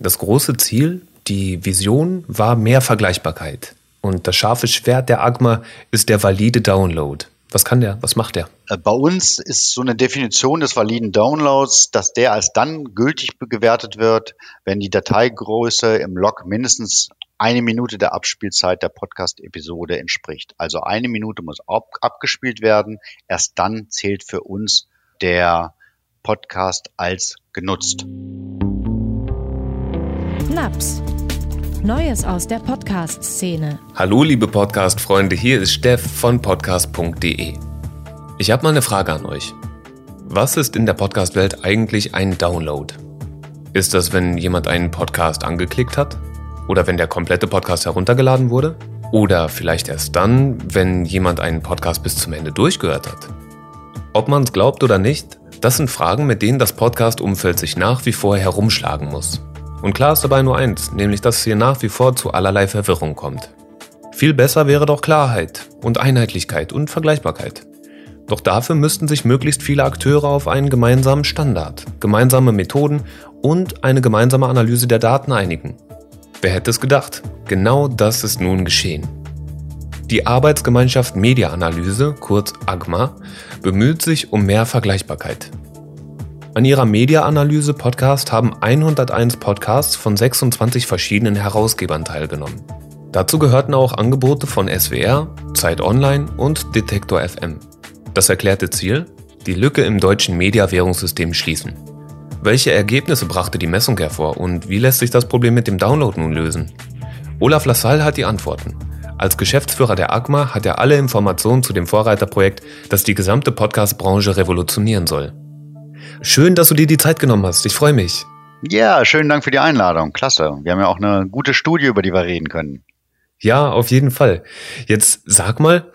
Das große Ziel, die Vision war mehr Vergleichbarkeit. Und das scharfe Schwert der Agma ist der valide Download. Was kann der? Was macht der? Äh, bei uns ist so eine Definition des validen Downloads, dass der als dann gültig gewertet wird, wenn die Dateigröße im Log mindestens eine Minute der Abspielzeit der Podcast-Episode entspricht. Also eine Minute muss ab abgespielt werden. Erst dann zählt für uns der Podcast als genutzt. Naps. Neues aus der Podcast-Szene. Hallo liebe Podcast-Freunde, hier ist Steff von podcast.de. Ich habe mal eine Frage an euch. Was ist in der Podcast-Welt eigentlich ein Download? Ist das, wenn jemand einen Podcast angeklickt hat? Oder wenn der komplette Podcast heruntergeladen wurde? Oder vielleicht erst dann, wenn jemand einen Podcast bis zum Ende durchgehört hat? Ob man es glaubt oder nicht, das sind Fragen, mit denen das Podcast-Umfeld sich nach wie vor herumschlagen muss. Und klar ist dabei nur eins, nämlich dass es hier nach wie vor zu allerlei Verwirrung kommt. Viel besser wäre doch Klarheit und Einheitlichkeit und Vergleichbarkeit. Doch dafür müssten sich möglichst viele Akteure auf einen gemeinsamen Standard, gemeinsame Methoden und eine gemeinsame Analyse der Daten einigen. Wer hätte es gedacht? Genau das ist nun geschehen. Die Arbeitsgemeinschaft Mediaanalyse, kurz AGMA, bemüht sich um mehr Vergleichbarkeit. An ihrer Media-Analyse-Podcast haben 101 Podcasts von 26 verschiedenen Herausgebern teilgenommen. Dazu gehörten auch Angebote von SWR, Zeit Online und Detektor FM. Das erklärte Ziel? Die Lücke im deutschen Mediawährungssystem schließen. Welche Ergebnisse brachte die Messung hervor und wie lässt sich das Problem mit dem Download nun lösen? Olaf Lassalle hat die Antworten. Als Geschäftsführer der AGMA hat er alle Informationen zu dem Vorreiterprojekt, das die gesamte Podcast-Branche revolutionieren soll. Schön, dass du dir die Zeit genommen hast. Ich freue mich. Ja, schönen Dank für die Einladung. Klasse. Wir haben ja auch eine gute Studie, über die wir reden können. Ja, auf jeden Fall. Jetzt sag mal,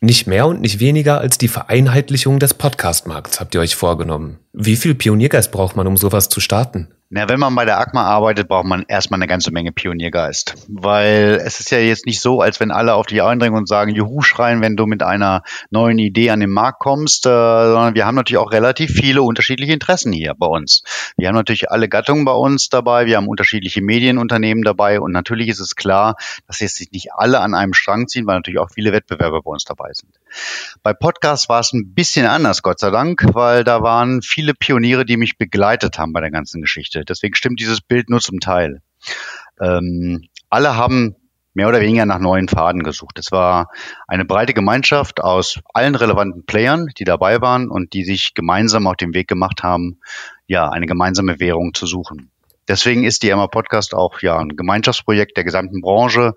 nicht mehr und nicht weniger als die Vereinheitlichung des Podcast-Markts habt ihr euch vorgenommen. Wie viel Pioniergeist braucht man, um sowas zu starten? Na, wenn man bei der ACMA arbeitet, braucht man erstmal eine ganze Menge Pioniergeist. Weil es ist ja jetzt nicht so, als wenn alle auf dich eindringen und sagen, Juhu schreien, wenn du mit einer neuen Idee an den Markt kommst, äh, sondern wir haben natürlich auch relativ viele unterschiedliche Interessen hier bei uns. Wir haben natürlich alle Gattungen bei uns dabei, wir haben unterschiedliche Medienunternehmen dabei und natürlich ist es klar, dass jetzt nicht alle an einem Strang ziehen, weil natürlich auch viele Wettbewerber bei uns dabei sind. Bei Podcasts war es ein bisschen anders, Gott sei Dank, weil da waren viele Pioniere, die mich begleitet haben bei der ganzen Geschichte. Deswegen stimmt dieses Bild nur zum Teil. Ähm, alle haben mehr oder weniger nach neuen Faden gesucht. Es war eine breite Gemeinschaft aus allen relevanten Playern, die dabei waren und die sich gemeinsam auf den Weg gemacht haben, ja, eine gemeinsame Währung zu suchen. Deswegen ist die Emma Podcast auch ja ein Gemeinschaftsprojekt der gesamten Branche,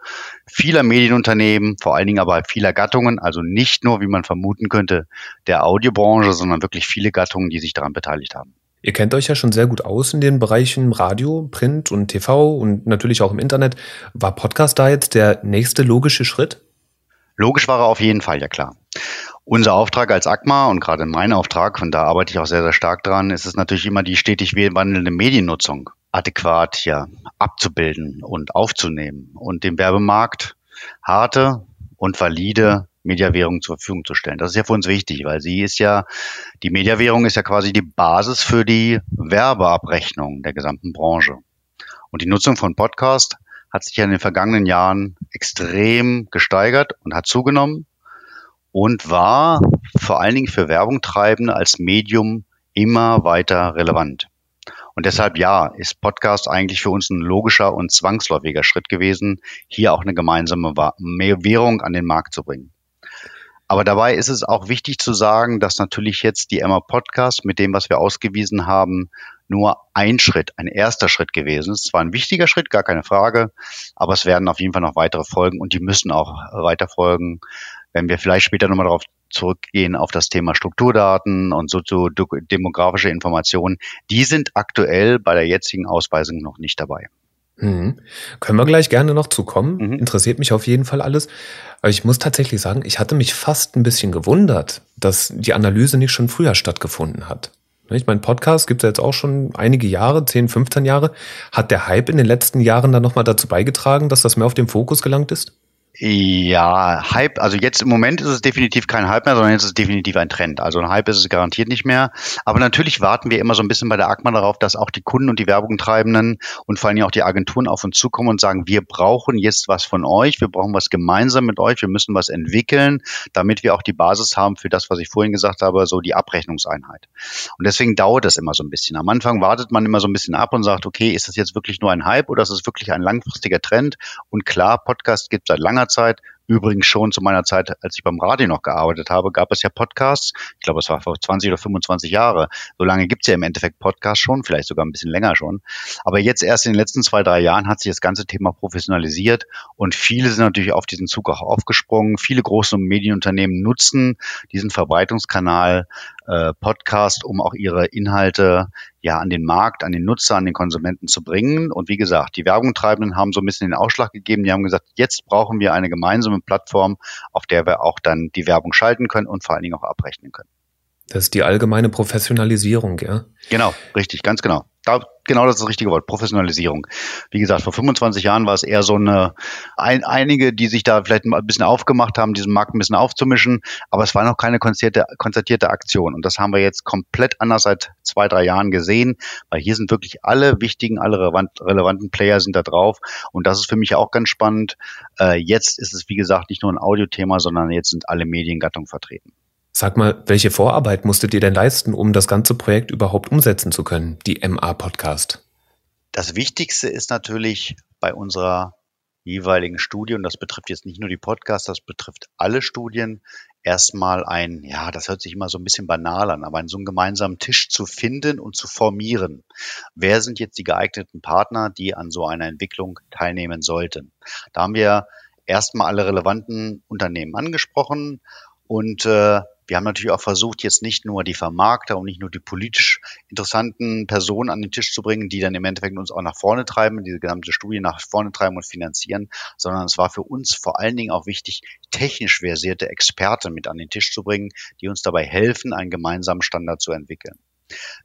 vieler Medienunternehmen, vor allen Dingen aber vieler Gattungen, also nicht nur, wie man vermuten könnte, der Audiobranche, sondern wirklich viele Gattungen, die sich daran beteiligt haben. Ihr kennt euch ja schon sehr gut aus in den Bereichen Radio, Print und TV und natürlich auch im Internet. War Podcast da jetzt der nächste logische Schritt? Logisch war er auf jeden Fall, ja klar. Unser Auftrag als ACMA und gerade mein Auftrag, und da arbeite ich auch sehr, sehr stark dran, ist es natürlich immer die stetig wandelnde Mediennutzung adäquat ja abzubilden und aufzunehmen und dem Werbemarkt harte und valide Mediawährung zur Verfügung zu stellen. Das ist ja für uns wichtig, weil sie ist ja, die Mediawährung ist ja quasi die Basis für die Werbeabrechnung der gesamten Branche. Und die Nutzung von Podcast hat sich ja in den vergangenen Jahren extrem gesteigert und hat zugenommen und war vor allen Dingen für Werbung treibende als Medium immer weiter relevant. Und deshalb ja, ist Podcast eigentlich für uns ein logischer und zwangsläufiger Schritt gewesen, hier auch eine gemeinsame Währung an den Markt zu bringen. Aber dabei ist es auch wichtig zu sagen, dass natürlich jetzt die Emma Podcast mit dem, was wir ausgewiesen haben, nur ein Schritt, ein erster Schritt gewesen ist. Zwar ein wichtiger Schritt, gar keine Frage, aber es werden auf jeden Fall noch weitere folgen und die müssen auch weiter folgen. Wenn wir vielleicht später nochmal darauf zurückgehen, auf das Thema Strukturdaten und soziodemografische Informationen, die sind aktuell bei der jetzigen Ausweisung noch nicht dabei. Mhm. Können wir gleich gerne noch zukommen. Mhm. Interessiert mich auf jeden Fall alles. Aber ich muss tatsächlich sagen, ich hatte mich fast ein bisschen gewundert, dass die Analyse nicht schon früher stattgefunden hat. Ich meine, Podcast gibt es jetzt auch schon einige Jahre, 10, 15 Jahre. Hat der Hype in den letzten Jahren dann nochmal dazu beigetragen, dass das mehr auf den Fokus gelangt ist? Ja, Hype, also jetzt im Moment ist es definitiv kein Hype mehr, sondern jetzt ist es definitiv ein Trend. Also ein Hype ist es garantiert nicht mehr. Aber natürlich warten wir immer so ein bisschen bei der AGMA darauf, dass auch die Kunden und die Werbungtreibenden und vor allem auch die Agenturen auf uns zukommen und sagen, wir brauchen jetzt was von euch, wir brauchen was gemeinsam mit euch, wir müssen was entwickeln, damit wir auch die Basis haben für das, was ich vorhin gesagt habe, so die Abrechnungseinheit. Und deswegen dauert das immer so ein bisschen. Am Anfang wartet man immer so ein bisschen ab und sagt, okay, ist das jetzt wirklich nur ein Hype oder ist es wirklich ein langfristiger Trend? Und klar, Podcast gibt seit langer Zeit. Übrigens schon zu meiner Zeit, als ich beim Radio noch gearbeitet habe, gab es ja Podcasts. Ich glaube, es war vor 20 oder 25 Jahre. So lange gibt es ja im Endeffekt Podcasts schon, vielleicht sogar ein bisschen länger schon. Aber jetzt erst in den letzten zwei, drei Jahren hat sich das ganze Thema professionalisiert und viele sind natürlich auf diesen Zug auch aufgesprungen. Viele große Medienunternehmen nutzen diesen Verbreitungskanal äh, Podcast, um auch ihre Inhalte ja an den Markt, an den Nutzer, an den Konsumenten zu bringen. Und wie gesagt, die Werbungtreibenden haben so ein bisschen den Ausschlag gegeben. Die haben gesagt, jetzt brauchen wir eine gemeinsame Plattform, auf der wir auch dann die Werbung schalten können und vor allen Dingen auch abrechnen können. Das ist die allgemeine Professionalisierung, ja? Genau, richtig, ganz genau da, genau das ist das richtige Wort, Professionalisierung. Wie gesagt, vor 25 Jahren war es eher so eine, ein, einige, die sich da vielleicht ein bisschen aufgemacht haben, diesen Markt ein bisschen aufzumischen, aber es war noch keine konzertierte, konzertierte Aktion. Und das haben wir jetzt komplett anders seit zwei, drei Jahren gesehen, weil hier sind wirklich alle wichtigen, alle relevant, relevanten Player sind da drauf. Und das ist für mich auch ganz spannend. Äh, jetzt ist es, wie gesagt, nicht nur ein Audiothema, sondern jetzt sind alle Mediengattungen vertreten. Sag mal, welche Vorarbeit musstet ihr denn leisten, um das ganze Projekt überhaupt umsetzen zu können, die MA Podcast? Das Wichtigste ist natürlich bei unserer jeweiligen Studie, und das betrifft jetzt nicht nur die Podcasts, das betrifft alle Studien, erstmal ein, ja, das hört sich immer so ein bisschen banal an, aber einen so einen gemeinsamen Tisch zu finden und zu formieren. Wer sind jetzt die geeigneten Partner, die an so einer Entwicklung teilnehmen sollten? Da haben wir erstmal alle relevanten Unternehmen angesprochen und äh, wir haben natürlich auch versucht, jetzt nicht nur die Vermarkter und nicht nur die politisch interessanten Personen an den Tisch zu bringen, die dann im Endeffekt uns auch nach vorne treiben, diese gesamte Studie nach vorne treiben und finanzieren, sondern es war für uns vor allen Dingen auch wichtig, technisch versierte Experten mit an den Tisch zu bringen, die uns dabei helfen, einen gemeinsamen Standard zu entwickeln.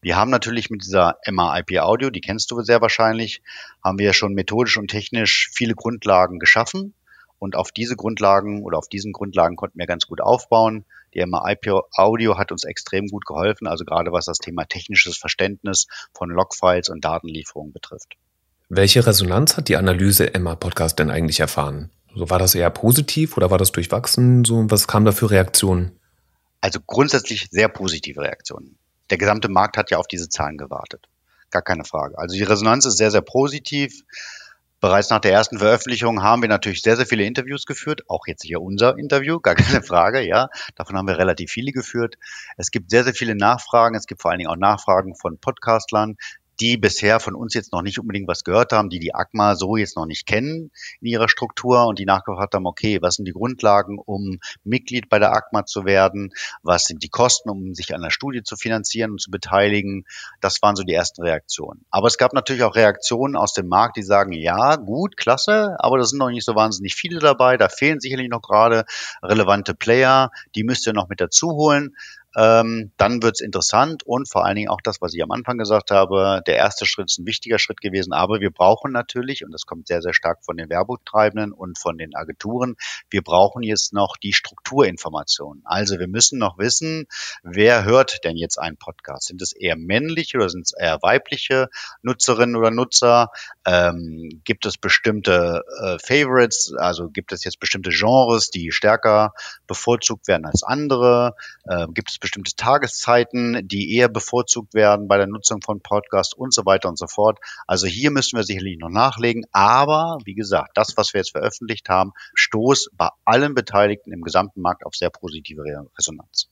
Wir haben natürlich mit dieser MA-IP Audio, die kennst du sehr wahrscheinlich, haben wir schon methodisch und technisch viele Grundlagen geschaffen. Und auf diese Grundlagen oder auf diesen Grundlagen konnten wir ganz gut aufbauen. Die MIP Audio hat uns extrem gut geholfen, also gerade was das Thema technisches Verständnis von Logfiles und Datenlieferungen betrifft. Welche Resonanz hat die Analyse Emma Podcast denn eigentlich erfahren? So war das eher positiv oder war das durchwachsen? So, was kam da für Reaktionen? Also grundsätzlich sehr positive Reaktionen. Der gesamte Markt hat ja auf diese Zahlen gewartet. Gar keine Frage. Also die Resonanz ist sehr, sehr positiv. Bereits nach der ersten Veröffentlichung haben wir natürlich sehr, sehr viele Interviews geführt, auch jetzt hier unser Interview, gar keine Frage, ja. Davon haben wir relativ viele geführt. Es gibt sehr, sehr viele Nachfragen. Es gibt vor allen Dingen auch Nachfragen von Podcastlern, die bisher von uns jetzt noch nicht unbedingt was gehört haben, die die ACMA so jetzt noch nicht kennen in ihrer Struktur und die nachgefragt haben, okay, was sind die Grundlagen, um Mitglied bei der ACMA zu werden? Was sind die Kosten, um sich an der Studie zu finanzieren und zu beteiligen? Das waren so die ersten Reaktionen. Aber es gab natürlich auch Reaktionen aus dem Markt, die sagen, ja, gut, klasse, aber da sind noch nicht so wahnsinnig viele dabei. Da fehlen sicherlich noch gerade relevante Player. Die müsst ihr noch mit dazu holen ähm, dann wird es interessant und vor allen Dingen auch das, was ich am Anfang gesagt habe, der erste Schritt ist ein wichtiger Schritt gewesen, aber wir brauchen natürlich, und das kommt sehr, sehr stark von den Werbetreibenden und von den Agenturen, wir brauchen jetzt noch die Strukturinformationen. Also wir müssen noch wissen, wer hört denn jetzt einen Podcast? Sind es eher männliche oder sind es eher weibliche Nutzerinnen oder Nutzer? Ähm, gibt es bestimmte äh, Favorites, also gibt es jetzt bestimmte Genres, die stärker bevorzugt werden als andere? Ähm, gibt es bestimmte Tageszeiten, die eher bevorzugt werden bei der Nutzung von Podcasts und so weiter und so fort. Also hier müssen wir sicherlich noch nachlegen. Aber wie gesagt, das, was wir jetzt veröffentlicht haben, stoßt bei allen Beteiligten im gesamten Markt auf sehr positive Resonanz.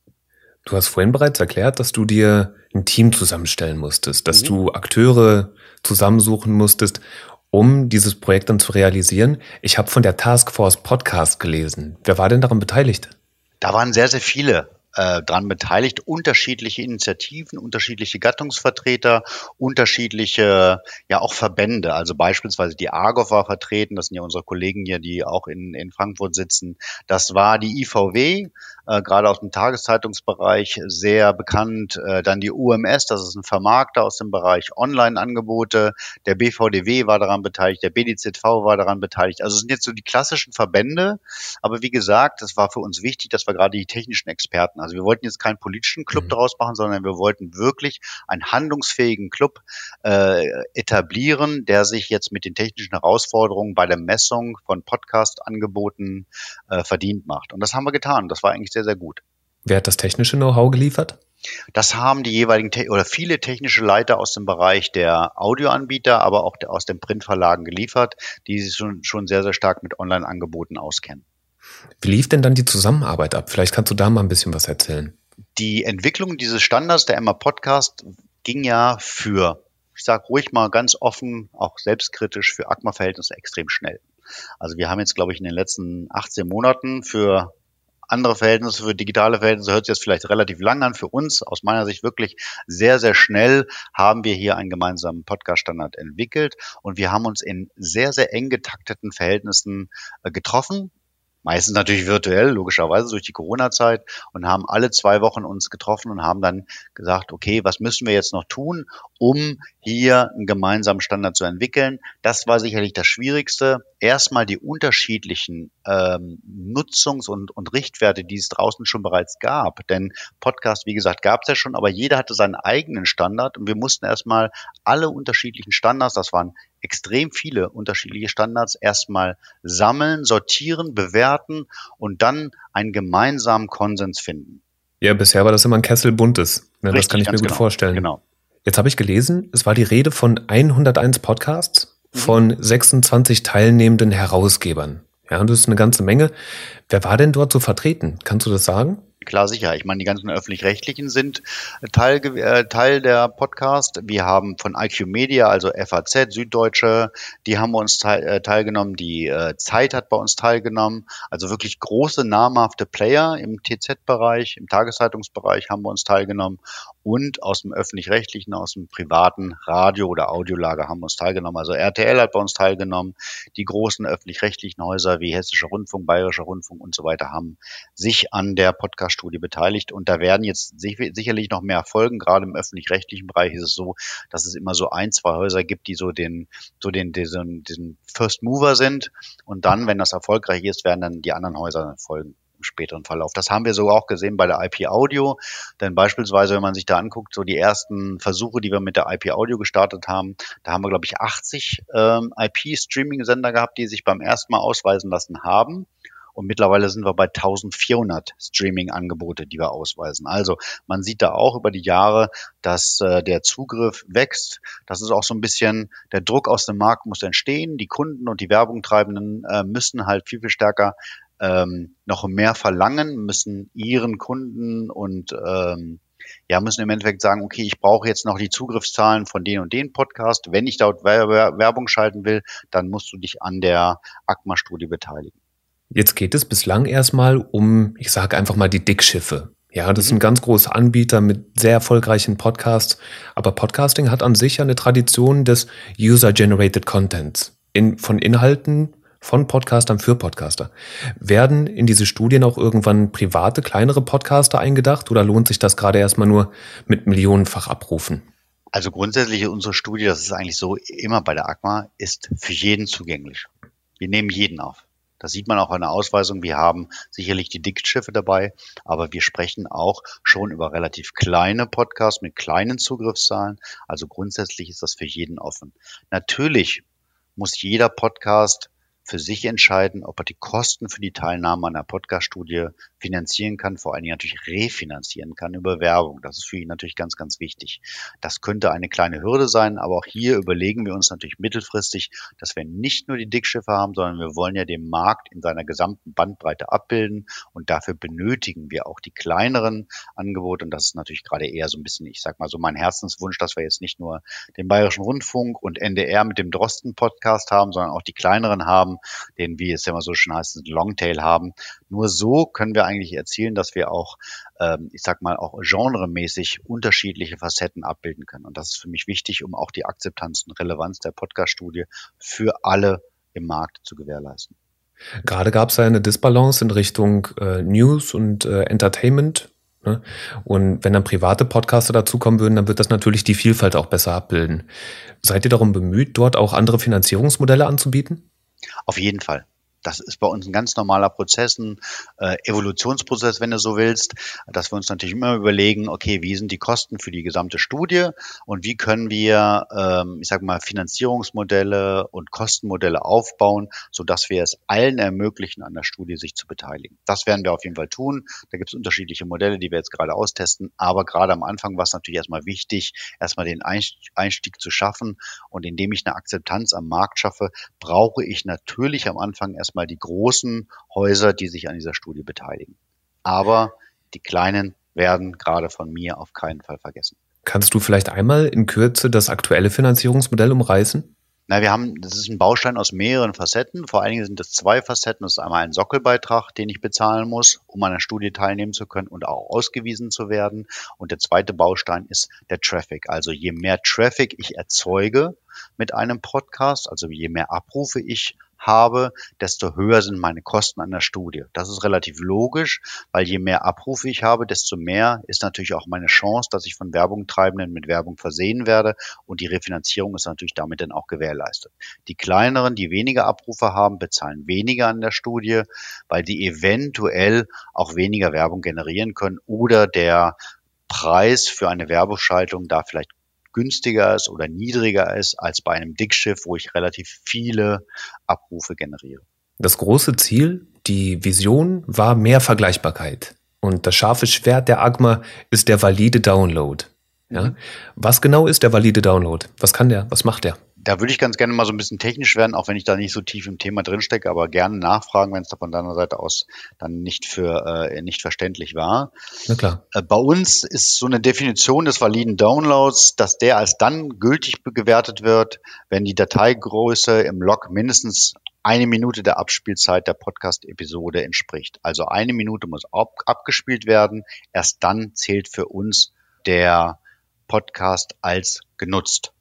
Du hast vorhin bereits erklärt, dass du dir ein Team zusammenstellen musstest, dass mhm. du Akteure zusammensuchen musstest, um dieses Projekt dann zu realisieren. Ich habe von der Taskforce Podcast gelesen. Wer war denn daran beteiligt? Da waren sehr, sehr viele äh, dran beteiligt, unterschiedliche Initiativen, unterschiedliche Gattungsvertreter, unterschiedliche ja auch Verbände. Also beispielsweise die ARGOV war vertreten, das sind ja unsere Kollegen hier, die auch in, in Frankfurt sitzen. Das war die IVW, äh, gerade aus dem Tageszeitungsbereich sehr bekannt. Äh, dann die UMS, das ist ein Vermarkter aus dem Bereich Online-Angebote. Der BVDW war daran beteiligt, der BDZV war daran beteiligt. Also es sind jetzt so die klassischen Verbände. Aber wie gesagt, es war für uns wichtig, dass wir gerade die technischen Experten, also wir wollten jetzt keinen politischen Club mhm. daraus machen, sondern wir wollten wirklich einen handlungsfähigen Club äh, etablieren, der sich jetzt mit den technischen Herausforderungen bei der Messung von Podcast-Angeboten äh, verdient macht. Und das haben wir getan. Das war eigentlich sehr, sehr gut. Wer hat das technische Know-how geliefert? Das haben die jeweiligen oder viele technische Leiter aus dem Bereich der Audioanbieter, aber auch aus den Printverlagen geliefert, die sich schon, schon sehr, sehr stark mit Online-Angeboten auskennen. Wie lief denn dann die Zusammenarbeit ab? Vielleicht kannst du da mal ein bisschen was erzählen. Die Entwicklung dieses Standards, der Emma Podcast, ging ja für, ich sage ruhig mal ganz offen, auch selbstkritisch, für ACMA-Verhältnisse extrem schnell. Also wir haben jetzt, glaube ich, in den letzten 18 Monaten für andere Verhältnisse, für digitale Verhältnisse hört sich jetzt vielleicht relativ lang an. Für uns, aus meiner Sicht wirklich sehr, sehr schnell, haben wir hier einen gemeinsamen Podcast-Standard entwickelt und wir haben uns in sehr, sehr eng getakteten Verhältnissen äh, getroffen meistens natürlich virtuell, logischerweise durch die Corona-Zeit und haben alle zwei Wochen uns getroffen und haben dann gesagt, okay, was müssen wir jetzt noch tun, um hier einen gemeinsamen Standard zu entwickeln? Das war sicherlich das Schwierigste. Erstmal die unterschiedlichen ähm, Nutzungs- und, und Richtwerte, die es draußen schon bereits gab. Denn Podcast, wie gesagt, gab es ja schon, aber jeder hatte seinen eigenen Standard und wir mussten erstmal alle unterschiedlichen Standards, das waren extrem viele unterschiedliche Standards erstmal sammeln, sortieren, bewerten und dann einen gemeinsamen Konsens finden. Ja, bisher war das immer ein Kessel buntes. Ne, Richtig, das kann ich mir gut genau, vorstellen. Genau. Jetzt habe ich gelesen, es war die Rede von 101 Podcasts mhm. von 26 teilnehmenden Herausgebern. Ja, und das ist eine ganze Menge. Wer war denn dort so vertreten? Kannst du das sagen? Klar, sicher. Ich meine, die ganzen öffentlich-rechtlichen sind Teil, äh, Teil der Podcast. Wir haben von IQ Media, also FAZ, Süddeutsche, die haben uns teil, äh, teilgenommen. Die äh, Zeit hat bei uns teilgenommen. Also wirklich große, namhafte Player im TZ-Bereich, im Tageszeitungsbereich haben bei uns teilgenommen. Und aus dem öffentlich-rechtlichen, aus dem privaten Radio- oder Audiolager haben uns teilgenommen. Also RTL hat bei uns teilgenommen. Die großen öffentlich-rechtlichen Häuser wie Hessischer Rundfunk, Bayerischer Rundfunk und so weiter haben sich an der Podcast Studie beteiligt und da werden jetzt sicherlich noch mehr folgen. Gerade im öffentlich-rechtlichen Bereich ist es so, dass es immer so ein, zwei Häuser gibt, die so den, so den, diesen, diesen First Mover sind und dann, wenn das erfolgreich ist, werden dann die anderen Häuser folgen im späteren Verlauf. Das haben wir so auch gesehen bei der IP Audio, denn beispielsweise, wenn man sich da anguckt, so die ersten Versuche, die wir mit der IP Audio gestartet haben, da haben wir, glaube ich, 80 ähm, IP-Streaming-Sender gehabt, die sich beim ersten Mal ausweisen lassen haben. Und mittlerweile sind wir bei 1400 Streaming-Angebote, die wir ausweisen. Also man sieht da auch über die Jahre, dass äh, der Zugriff wächst. Das ist auch so ein bisschen, der Druck aus dem Markt muss entstehen. Die Kunden und die Werbungtreibenden äh, müssen halt viel, viel stärker ähm, noch mehr verlangen, müssen ihren Kunden und ähm, ja, müssen im Endeffekt sagen, okay, ich brauche jetzt noch die Zugriffszahlen von den und den Podcast. Wenn ich dort Werbung schalten will, dann musst du dich an der ACMA-Studie beteiligen. Jetzt geht es bislang erstmal um, ich sage einfach mal die Dickschiffe. Ja, das ist ein mhm. ganz großer Anbieter mit sehr erfolgreichen Podcasts. Aber Podcasting hat an sich eine Tradition des User-Generated Contents in, von Inhalten von Podcastern für Podcaster. Werden in diese Studien auch irgendwann private, kleinere Podcaster eingedacht oder lohnt sich das gerade erstmal nur mit millionenfach Abrufen? Also grundsätzlich unsere Studie, das ist eigentlich so immer bei der ACMA, ist für jeden zugänglich. Wir nehmen jeden auf. Das sieht man auch an der Ausweisung. Wir haben sicherlich die Diktschiffe dabei, aber wir sprechen auch schon über relativ kleine Podcasts mit kleinen Zugriffszahlen. Also grundsätzlich ist das für jeden offen. Natürlich muss jeder Podcast für sich entscheiden, ob er die Kosten für die Teilnahme an der Podcast-Studie finanzieren kann, vor allen Dingen natürlich refinanzieren kann über Werbung. Das ist für ihn natürlich ganz, ganz wichtig. Das könnte eine kleine Hürde sein, aber auch hier überlegen wir uns natürlich mittelfristig, dass wir nicht nur die Dickschiffe haben, sondern wir wollen ja den Markt in seiner gesamten Bandbreite abbilden und dafür benötigen wir auch die kleineren Angebote und das ist natürlich gerade eher so ein bisschen, ich sag mal so mein Herzenswunsch, dass wir jetzt nicht nur den Bayerischen Rundfunk und NDR mit dem Drosten Podcast haben, sondern auch die kleineren haben, den, wie es ja immer so schön heißt, Longtail haben. Nur so können wir eigentlich erzielen, dass wir auch ähm, ich sag mal, auch genremäßig unterschiedliche Facetten abbilden können. Und das ist für mich wichtig, um auch die Akzeptanz und Relevanz der Podcast-Studie für alle im Markt zu gewährleisten. Gerade gab es ja eine Disbalance in Richtung äh, News und äh, Entertainment. Ne? Und wenn dann private Podcaster dazukommen würden, dann wird das natürlich die Vielfalt auch besser abbilden. Seid ihr darum bemüht, dort auch andere Finanzierungsmodelle anzubieten? Auf jeden Fall. Das ist bei uns ein ganz normaler Prozess, ein äh, Evolutionsprozess, wenn du so willst, dass wir uns natürlich immer überlegen, okay, wie sind die Kosten für die gesamte Studie und wie können wir, ähm, ich sage mal, Finanzierungsmodelle und Kostenmodelle aufbauen, sodass wir es allen ermöglichen, an der Studie sich zu beteiligen. Das werden wir auf jeden Fall tun. Da gibt es unterschiedliche Modelle, die wir jetzt gerade austesten, aber gerade am Anfang war es natürlich erstmal wichtig, erstmal den Einstieg zu schaffen und indem ich eine Akzeptanz am Markt schaffe, brauche ich natürlich am Anfang erst erstmal die großen Häuser, die sich an dieser Studie beteiligen. Aber die kleinen werden gerade von mir auf keinen Fall vergessen. Kannst du vielleicht einmal in Kürze das aktuelle Finanzierungsmodell umreißen? Na, wir haben, das ist ein Baustein aus mehreren Facetten. Vor allen Dingen sind es zwei Facetten. Das ist einmal ein Sockelbeitrag, den ich bezahlen muss, um an der Studie teilnehmen zu können und auch ausgewiesen zu werden. Und der zweite Baustein ist der Traffic. Also je mehr Traffic ich erzeuge mit einem Podcast, also je mehr Abrufe ich habe, desto höher sind meine Kosten an der Studie. Das ist relativ logisch, weil je mehr Abrufe ich habe, desto mehr ist natürlich auch meine Chance, dass ich von Werbungtreibenden mit Werbung versehen werde und die Refinanzierung ist natürlich damit dann auch gewährleistet. Die kleineren, die weniger Abrufe haben, bezahlen weniger an der Studie, weil die eventuell auch weniger Werbung generieren können oder der Preis für eine Werbeschaltung da vielleicht günstiger ist oder niedriger ist als bei einem Dickschiff, wo ich relativ viele Abrufe generiere. Das große Ziel, die Vision war mehr Vergleichbarkeit. Und das scharfe Schwert der Agma ist der valide Download. Ja? Mhm. Was genau ist der valide Download? Was kann der? Was macht der? Da würde ich ganz gerne mal so ein bisschen technisch werden, auch wenn ich da nicht so tief im Thema drinstecke, aber gerne nachfragen, wenn es da von deiner Seite aus dann nicht für äh, nicht verständlich war. Na klar. Äh, bei uns ist so eine Definition des validen Downloads, dass der als dann gültig gewertet wird, wenn die Dateigröße im Log mindestens eine Minute der Abspielzeit der Podcast-Episode entspricht. Also eine Minute muss ab abgespielt werden. Erst dann zählt für uns der Podcast als genutzt.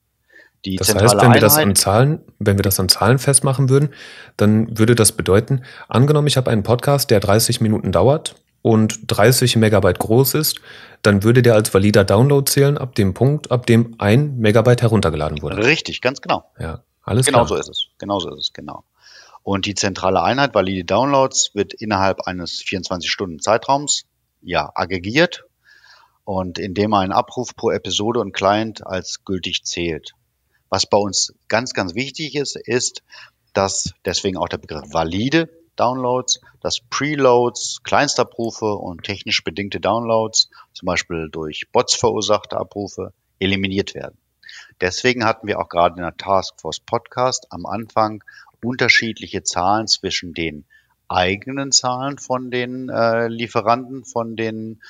Die das heißt, wenn wir das an Zahlen, wenn wir das an Zahlen festmachen würden, dann würde das bedeuten, angenommen, ich habe einen Podcast, der 30 Minuten dauert und 30 Megabyte groß ist, dann würde der als valider Download zählen ab dem Punkt, ab dem ein Megabyte heruntergeladen wurde. Richtig, ganz genau. Ja, alles genau klar. so ist es. Genau so ist es, genau. Und die zentrale Einheit valide Downloads wird innerhalb eines 24 Stunden Zeitraums ja aggregiert und indem ein Abruf pro Episode und Client als gültig zählt. Was bei uns ganz, ganz wichtig ist, ist, dass deswegen auch der Begriff valide Downloads, dass Preloads, Kleinstabrufe und technisch bedingte Downloads, zum Beispiel durch Bots verursachte Abrufe, eliminiert werden. Deswegen hatten wir auch gerade in der Taskforce Podcast am Anfang unterschiedliche Zahlen zwischen den eigenen Zahlen von den äh, Lieferanten, von den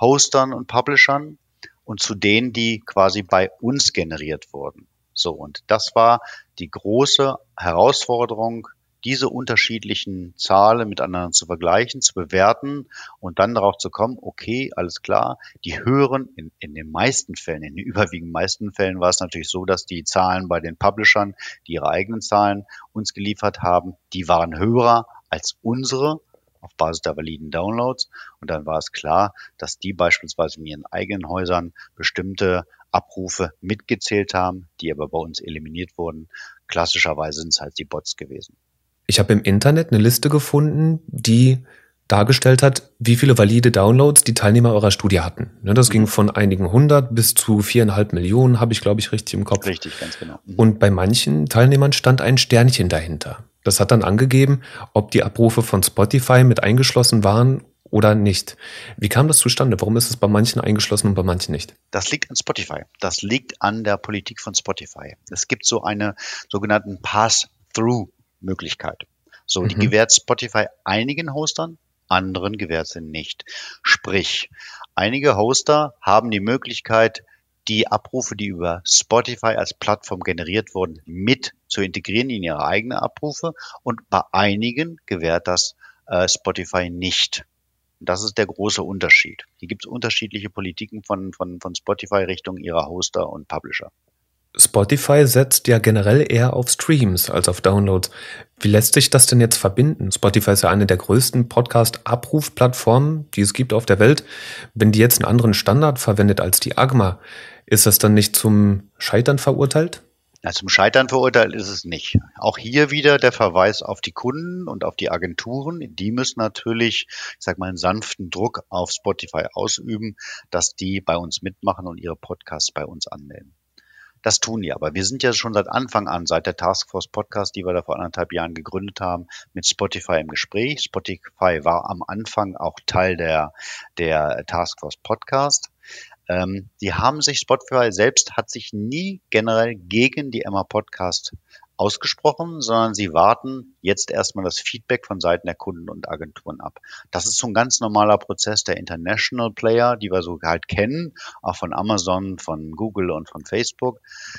Hostern und Publishern und zu denen, die quasi bei uns generiert wurden. So, und das war die große Herausforderung, diese unterschiedlichen Zahlen miteinander zu vergleichen, zu bewerten und dann darauf zu kommen, okay, alles klar, die höheren, in, in den meisten Fällen, in den überwiegend meisten Fällen war es natürlich so, dass die Zahlen bei den Publishern, die ihre eigenen Zahlen uns geliefert haben, die waren höher als unsere auf Basis der validen Downloads. Und dann war es klar, dass die beispielsweise in ihren eigenen Häusern bestimmte Abrufe mitgezählt haben, die aber bei uns eliminiert wurden. Klassischerweise sind es halt die Bots gewesen. Ich habe im Internet eine Liste gefunden, die dargestellt hat, wie viele valide Downloads die Teilnehmer eurer Studie hatten. Ne, das ging von einigen hundert bis zu viereinhalb Millionen, habe ich, glaube ich, richtig im Kopf. Richtig, ganz genau. Mhm. Und bei manchen Teilnehmern stand ein Sternchen dahinter. Das hat dann angegeben, ob die Abrufe von Spotify mit eingeschlossen waren oder nicht. Wie kam das zustande? Warum ist es bei manchen eingeschlossen und bei manchen nicht? Das liegt an Spotify. Das liegt an der Politik von Spotify. Es gibt so eine sogenannten Pass-Through-Möglichkeit. So, mhm. die gewährt Spotify einigen Hostern, anderen gewährt sie nicht. Sprich, einige Hoster haben die Möglichkeit, die Abrufe, die über Spotify als Plattform generiert wurden, mit zu integrieren in ihre eigenen Abrufe und bei einigen gewährt das äh, Spotify nicht. Das ist der große Unterschied. Hier gibt es unterschiedliche Politiken von, von, von Spotify Richtung ihrer Hoster und Publisher. Spotify setzt ja generell eher auf Streams als auf Downloads. Wie lässt sich das denn jetzt verbinden? Spotify ist ja eine der größten Podcast-Abrufplattformen, die es gibt auf der Welt. Wenn die jetzt einen anderen Standard verwendet als die Agma, ist das dann nicht zum Scheitern verurteilt? Na, zum Scheitern verurteilt ist es nicht. Auch hier wieder der Verweis auf die Kunden und auf die Agenturen. Die müssen natürlich, ich sag mal, einen sanften Druck auf Spotify ausüben, dass die bei uns mitmachen und ihre Podcasts bei uns annehmen. Das tun die aber. Wir sind ja schon seit Anfang an, seit der Taskforce Podcast, die wir da vor anderthalb Jahren gegründet haben, mit Spotify im Gespräch. Spotify war am Anfang auch Teil der, der Taskforce Podcast. Ähm, die haben sich, Spotify selbst hat sich nie generell gegen die Emma Podcast ausgesprochen, sondern sie warten jetzt erstmal das Feedback von Seiten der Kunden und Agenturen ab. Das ist so ein ganz normaler Prozess der International Player, die wir so halt kennen, auch von Amazon, von Google und von Facebook,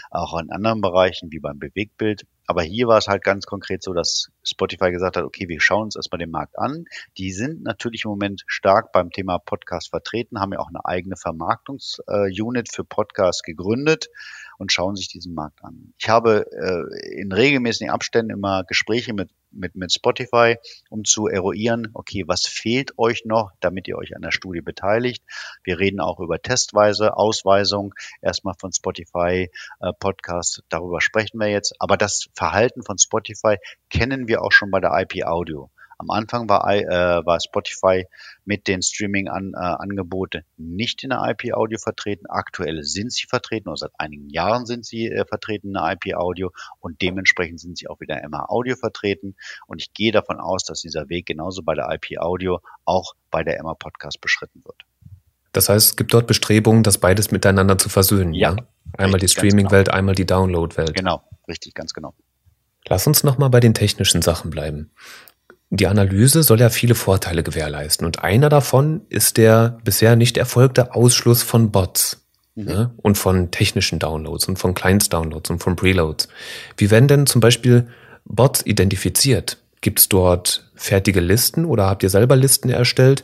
auch in anderen Bereichen wie beim Bewegtbild. Aber hier war es halt ganz konkret so, dass Spotify gesagt hat, okay, wir schauen uns erstmal den Markt an. Die sind natürlich im Moment stark beim Thema Podcast vertreten, haben ja auch eine eigene Vermarktungsunit für Podcast gegründet und schauen sich diesen Markt an. Ich habe äh, in regelmäßigen Abständen immer Gespräche mit, mit, mit Spotify, um zu eruieren, okay, was fehlt euch noch, damit ihr euch an der Studie beteiligt. Wir reden auch über Testweise, Ausweisung, erstmal von Spotify äh, Podcast, darüber sprechen wir jetzt. Aber das Verhalten von Spotify kennen wir auch schon bei der IP Audio. Am Anfang war, äh, war Spotify mit den Streaming-Angeboten äh, nicht in der IP-Audio vertreten. Aktuell sind sie vertreten, oder seit einigen Jahren sind sie äh, vertreten in der IP-Audio und dementsprechend sind sie auch wieder MA Audio vertreten. Und ich gehe davon aus, dass dieser Weg genauso bei der IP-Audio auch bei der Emma Podcast beschritten wird. Das heißt, es gibt dort Bestrebungen, das beides miteinander zu versöhnen, ja? ja? Einmal richtig, die Streaming-Welt, genau. einmal die Download-Welt. Genau, richtig, ganz genau. Lass uns nochmal bei den technischen Sachen bleiben. Die Analyse soll ja viele Vorteile gewährleisten und einer davon ist der bisher nicht erfolgte Ausschluss von Bots mhm. ne? und von technischen Downloads und von Clients-Downloads und von Preloads. Wie werden denn zum Beispiel Bots identifiziert? Gibt es dort fertige Listen oder habt ihr selber Listen erstellt?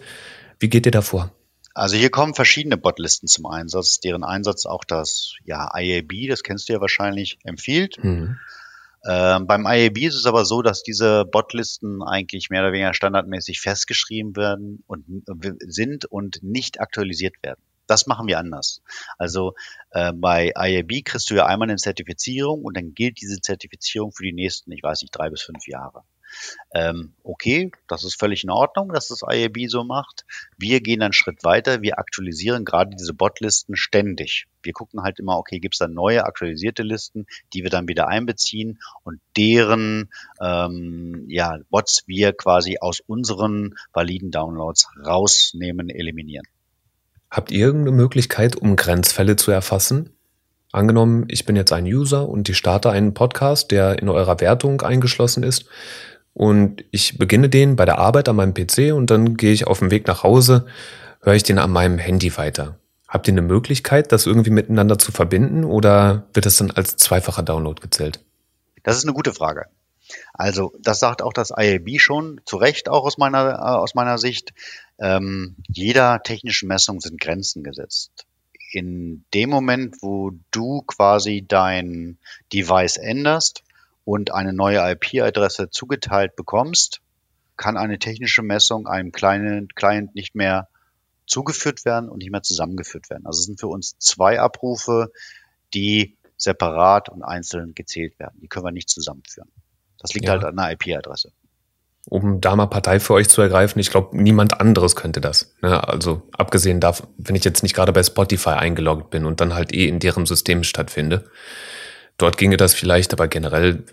Wie geht ihr davor? Also hier kommen verschiedene Botlisten zum Einsatz, deren Einsatz auch das ja, IAB, das kennst du ja wahrscheinlich, empfiehlt. Mhm. Ähm, beim IAB ist es aber so, dass diese Botlisten eigentlich mehr oder weniger standardmäßig festgeschrieben werden und äh, sind und nicht aktualisiert werden. Das machen wir anders. Also äh, bei IAB kriegst du ja einmal eine Zertifizierung und dann gilt diese Zertifizierung für die nächsten, ich weiß nicht, drei bis fünf Jahre. Ähm, okay, das ist völlig in Ordnung, dass das IAB so macht. Wir gehen einen Schritt weiter. Wir aktualisieren gerade diese Botlisten ständig. Wir gucken halt immer, okay, gibt es da neue aktualisierte Listen, die wir dann wieder einbeziehen und deren ähm, ja, Bots wir quasi aus unseren validen Downloads rausnehmen, eliminieren. Habt ihr irgendeine Möglichkeit, um Grenzfälle zu erfassen? Angenommen, ich bin jetzt ein User und ich starte einen Podcast, der in eurer Wertung eingeschlossen ist und ich beginne den bei der Arbeit an meinem PC und dann gehe ich auf dem Weg nach Hause, höre ich den an meinem Handy weiter. Habt ihr eine Möglichkeit, das irgendwie miteinander zu verbinden oder wird das dann als zweifacher Download gezählt? Das ist eine gute Frage. Also das sagt auch das IAB schon, zu Recht auch aus meiner, äh, aus meiner Sicht. Ähm, jeder technischen Messung sind Grenzen gesetzt. In dem Moment, wo du quasi dein Device änderst, und eine neue IP-Adresse zugeteilt bekommst, kann eine technische Messung einem kleinen Client nicht mehr zugeführt werden und nicht mehr zusammengeführt werden. Also es sind für uns zwei Abrufe, die separat und einzeln gezählt werden. Die können wir nicht zusammenführen. Das liegt ja. halt an einer IP-Adresse. Um da mal Partei für euch zu ergreifen, ich glaube, niemand anderes könnte das. Ne? Also abgesehen davon, wenn ich jetzt nicht gerade bei Spotify eingeloggt bin und dann halt eh in deren System stattfinde. Dort ginge das vielleicht, aber generell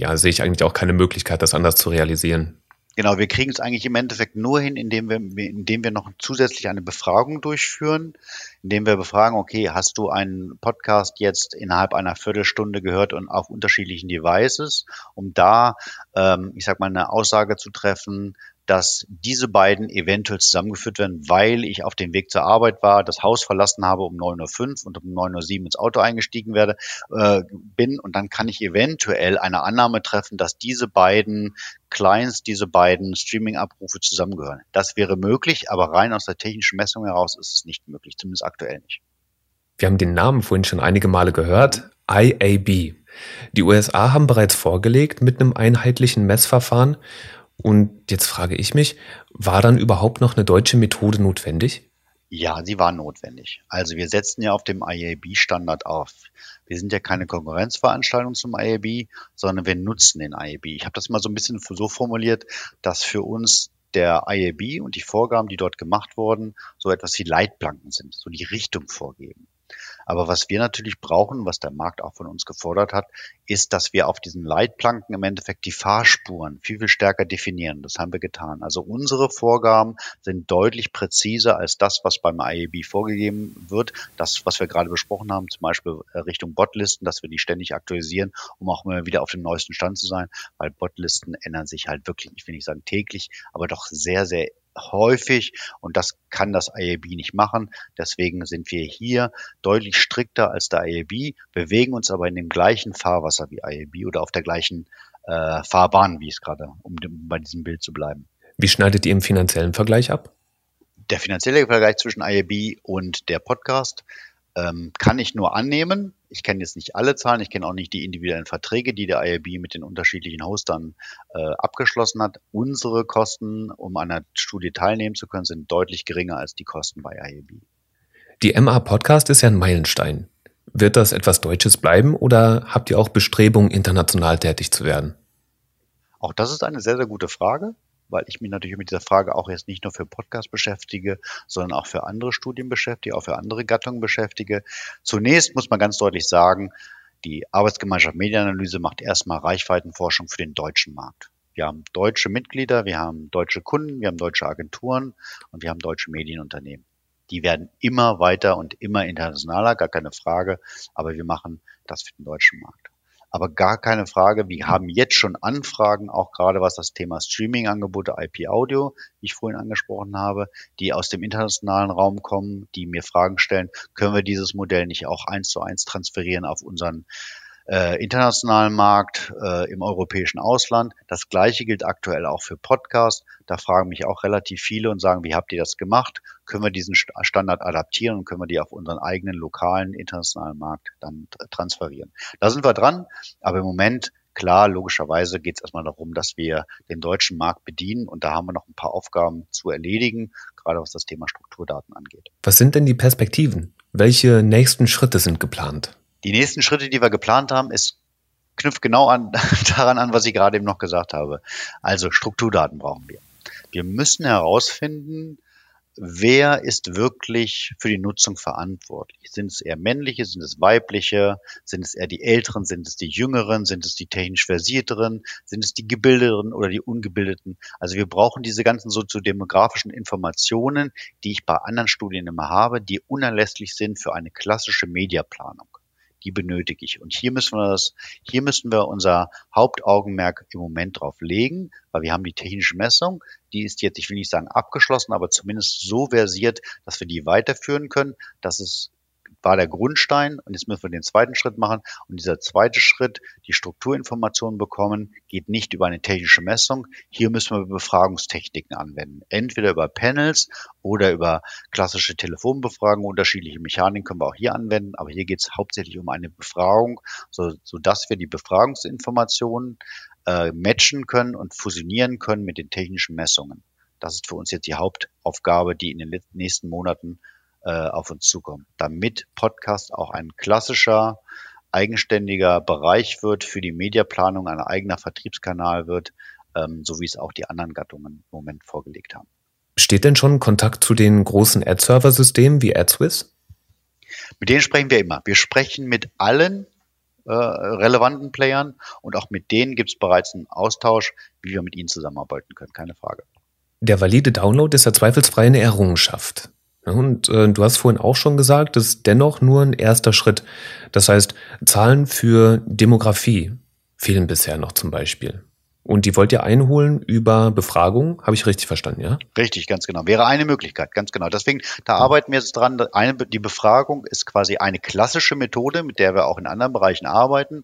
ja, sehe ich eigentlich auch keine Möglichkeit, das anders zu realisieren. Genau, wir kriegen es eigentlich im Endeffekt nur hin, indem wir, indem wir noch zusätzlich eine Befragung durchführen, indem wir befragen, okay, hast du einen Podcast jetzt innerhalb einer Viertelstunde gehört und auf unterschiedlichen Devices, um da, ähm, ich sag mal, eine Aussage zu treffen, dass diese beiden eventuell zusammengeführt werden, weil ich auf dem Weg zur Arbeit war, das Haus verlassen habe um 9.05 Uhr und um 9.07 Uhr ins Auto eingestiegen werde, äh, bin und dann kann ich eventuell eine Annahme treffen, dass diese beiden Clients, diese beiden Streaming-Abrufe zusammengehören. Das wäre möglich, aber rein aus der technischen Messung heraus ist es nicht möglich, zumindest aktuell nicht. Wir haben den Namen vorhin schon einige Male gehört, IAB. Die USA haben bereits vorgelegt mit einem einheitlichen Messverfahren und jetzt frage ich mich, war dann überhaupt noch eine deutsche Methode notwendig? Ja, sie war notwendig. Also wir setzen ja auf dem IAB-Standard auf. Wir sind ja keine Konkurrenzveranstaltung zum IAB, sondern wir nutzen den IAB. Ich habe das mal so ein bisschen so formuliert, dass für uns der IAB und die Vorgaben, die dort gemacht wurden, so etwas wie Leitplanken sind, so die Richtung vorgeben. Aber was wir natürlich brauchen, was der Markt auch von uns gefordert hat, ist, dass wir auf diesen Leitplanken im Endeffekt die Fahrspuren viel, viel stärker definieren. Das haben wir getan. Also unsere Vorgaben sind deutlich präziser als das, was beim IAB vorgegeben wird. Das, was wir gerade besprochen haben, zum Beispiel äh, Richtung Botlisten, dass wir die ständig aktualisieren, um auch immer wieder auf dem neuesten Stand zu sein, weil Botlisten ändern sich halt wirklich, ich will nicht sagen täglich, aber doch sehr, sehr häufig und das kann das IAB nicht machen. Deswegen sind wir hier deutlich strikter als der IAB, bewegen uns aber in dem gleichen Fahrwasser wie IAB oder auf der gleichen äh, Fahrbahn, wie es gerade, um, um bei diesem Bild zu bleiben. Wie schneidet ihr im finanziellen Vergleich ab? Der finanzielle Vergleich zwischen IAB und der Podcast ähm, kann ich nur annehmen. Ich kenne jetzt nicht alle Zahlen, ich kenne auch nicht die individuellen Verträge, die der IAB mit den unterschiedlichen Hostern äh, abgeschlossen hat. Unsere Kosten, um an einer Studie teilnehmen zu können, sind deutlich geringer als die Kosten bei IAB. Die MA Podcast ist ja ein Meilenstein. Wird das etwas Deutsches bleiben oder habt ihr auch Bestrebungen, international tätig zu werden? Auch das ist eine sehr, sehr gute Frage weil ich mich natürlich mit dieser Frage auch jetzt nicht nur für Podcast beschäftige, sondern auch für andere Studien beschäftige, auch für andere Gattungen beschäftige. Zunächst muss man ganz deutlich sagen, die Arbeitsgemeinschaft Medienanalyse macht erstmal Reichweitenforschung für den deutschen Markt. Wir haben deutsche Mitglieder, wir haben deutsche Kunden, wir haben deutsche Agenturen und wir haben deutsche Medienunternehmen. Die werden immer weiter und immer internationaler, gar keine Frage, aber wir machen das für den deutschen Markt. Aber gar keine Frage, wir haben jetzt schon Anfragen, auch gerade was das Thema Streaming-Angebote, IP-Audio, wie ich vorhin angesprochen habe, die aus dem internationalen Raum kommen, die mir Fragen stellen, können wir dieses Modell nicht auch eins zu eins transferieren auf unseren äh, internationalen Markt, äh, im europäischen Ausland. Das gleiche gilt aktuell auch für Podcasts. Da fragen mich auch relativ viele und sagen, wie habt ihr das gemacht? Können wir diesen Standard adaptieren und können wir die auf unseren eigenen lokalen internationalen Markt dann transferieren? Da sind wir dran, aber im Moment Klar, logischerweise geht es erstmal darum, dass wir den deutschen Markt bedienen und da haben wir noch ein paar Aufgaben zu erledigen, gerade was das Thema Strukturdaten angeht. Was sind denn die Perspektiven? Welche nächsten Schritte sind geplant? Die nächsten Schritte, die wir geplant haben, ist knüpft genau an, daran an, was ich gerade eben noch gesagt habe. Also Strukturdaten brauchen wir. Wir müssen herausfinden, wer ist wirklich für die Nutzung verantwortlich? Sind es eher männliche, sind es weibliche, sind es eher die Älteren, sind es die Jüngeren, sind es die technisch Versierteren, sind es die Gebildeteren oder die Ungebildeten? Also wir brauchen diese ganzen soziodemografischen Informationen, die ich bei anderen Studien immer habe, die unerlässlich sind für eine klassische Mediaplanung die benötige ich. Und hier müssen wir das, hier müssen wir unser Hauptaugenmerk im Moment drauf legen, weil wir haben die technische Messung, die ist jetzt, ich will nicht sagen abgeschlossen, aber zumindest so versiert, dass wir die weiterführen können, dass es war der Grundstein und jetzt müssen wir den zweiten Schritt machen. Und dieser zweite Schritt, die Strukturinformationen bekommen, geht nicht über eine technische Messung. Hier müssen wir Befragungstechniken anwenden. Entweder über Panels oder über klassische Telefonbefragungen. Unterschiedliche Mechaniken können wir auch hier anwenden, aber hier geht es hauptsächlich um eine Befragung, so, sodass wir die Befragungsinformationen äh, matchen können und fusionieren können mit den technischen Messungen. Das ist für uns jetzt die Hauptaufgabe, die in den nächsten Monaten äh, auf uns zukommen, damit Podcast auch ein klassischer, eigenständiger Bereich wird für die Mediaplanung, ein eigener Vertriebskanal wird, ähm, so wie es auch die anderen Gattungen im Moment vorgelegt haben. Steht denn schon Kontakt zu den großen Ad-Server-Systemen wie AdSwiss? Mit denen sprechen wir immer. Wir sprechen mit allen äh, relevanten Playern und auch mit denen gibt es bereits einen Austausch, wie wir mit ihnen zusammenarbeiten können, keine Frage. Der valide Download ist ja zweifelsfrei eine Errungenschaft. Und äh, du hast vorhin auch schon gesagt, das ist dennoch nur ein erster Schritt. Das heißt, Zahlen für Demografie fehlen bisher noch zum Beispiel. Und die wollt ihr einholen über Befragung, habe ich richtig verstanden, ja? Richtig, ganz genau. Wäre eine Möglichkeit, ganz genau. Deswegen, da arbeiten wir jetzt dran. Eine, die Befragung ist quasi eine klassische Methode, mit der wir auch in anderen Bereichen arbeiten.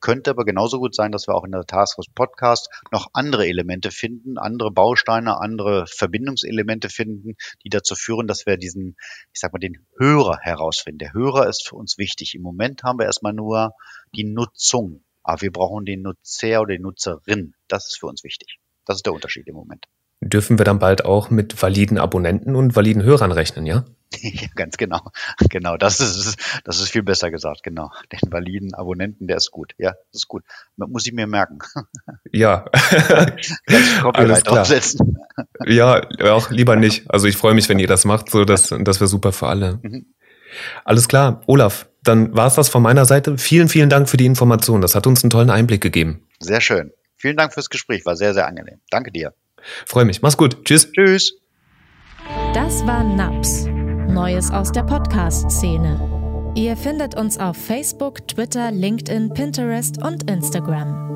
Könnte aber genauso gut sein, dass wir auch in der Taskforce Podcast noch andere Elemente finden, andere Bausteine, andere Verbindungselemente finden, die dazu führen, dass wir diesen, ich sag mal, den Hörer herausfinden. Der Hörer ist für uns wichtig. Im Moment haben wir erstmal nur die Nutzung aber wir brauchen den Nutzer oder die Nutzerin. Das ist für uns wichtig. Das ist der Unterschied im Moment. Dürfen wir dann bald auch mit validen Abonnenten und validen Hörern rechnen, ja? ja, ganz genau. Genau, das ist, das ist viel besser gesagt, genau. Den validen Abonnenten, der ist gut. Ja, das ist gut. Muss ich mir merken. Ja. Alles klar. Draufsetzen. Ja, auch lieber nicht. Also ich freue mich, wenn ihr das macht, so das, das wäre super für alle. Mhm. Alles klar, Olaf, dann war es das von meiner Seite. Vielen, vielen Dank für die Information. Das hat uns einen tollen Einblick gegeben. Sehr schön. Vielen Dank fürs Gespräch. War sehr, sehr angenehm. Danke dir. Freue mich. Mach's gut. Tschüss. Tschüss. Das war NAPS. Neues aus der Podcast-Szene. Ihr findet uns auf Facebook, Twitter, LinkedIn, Pinterest und Instagram.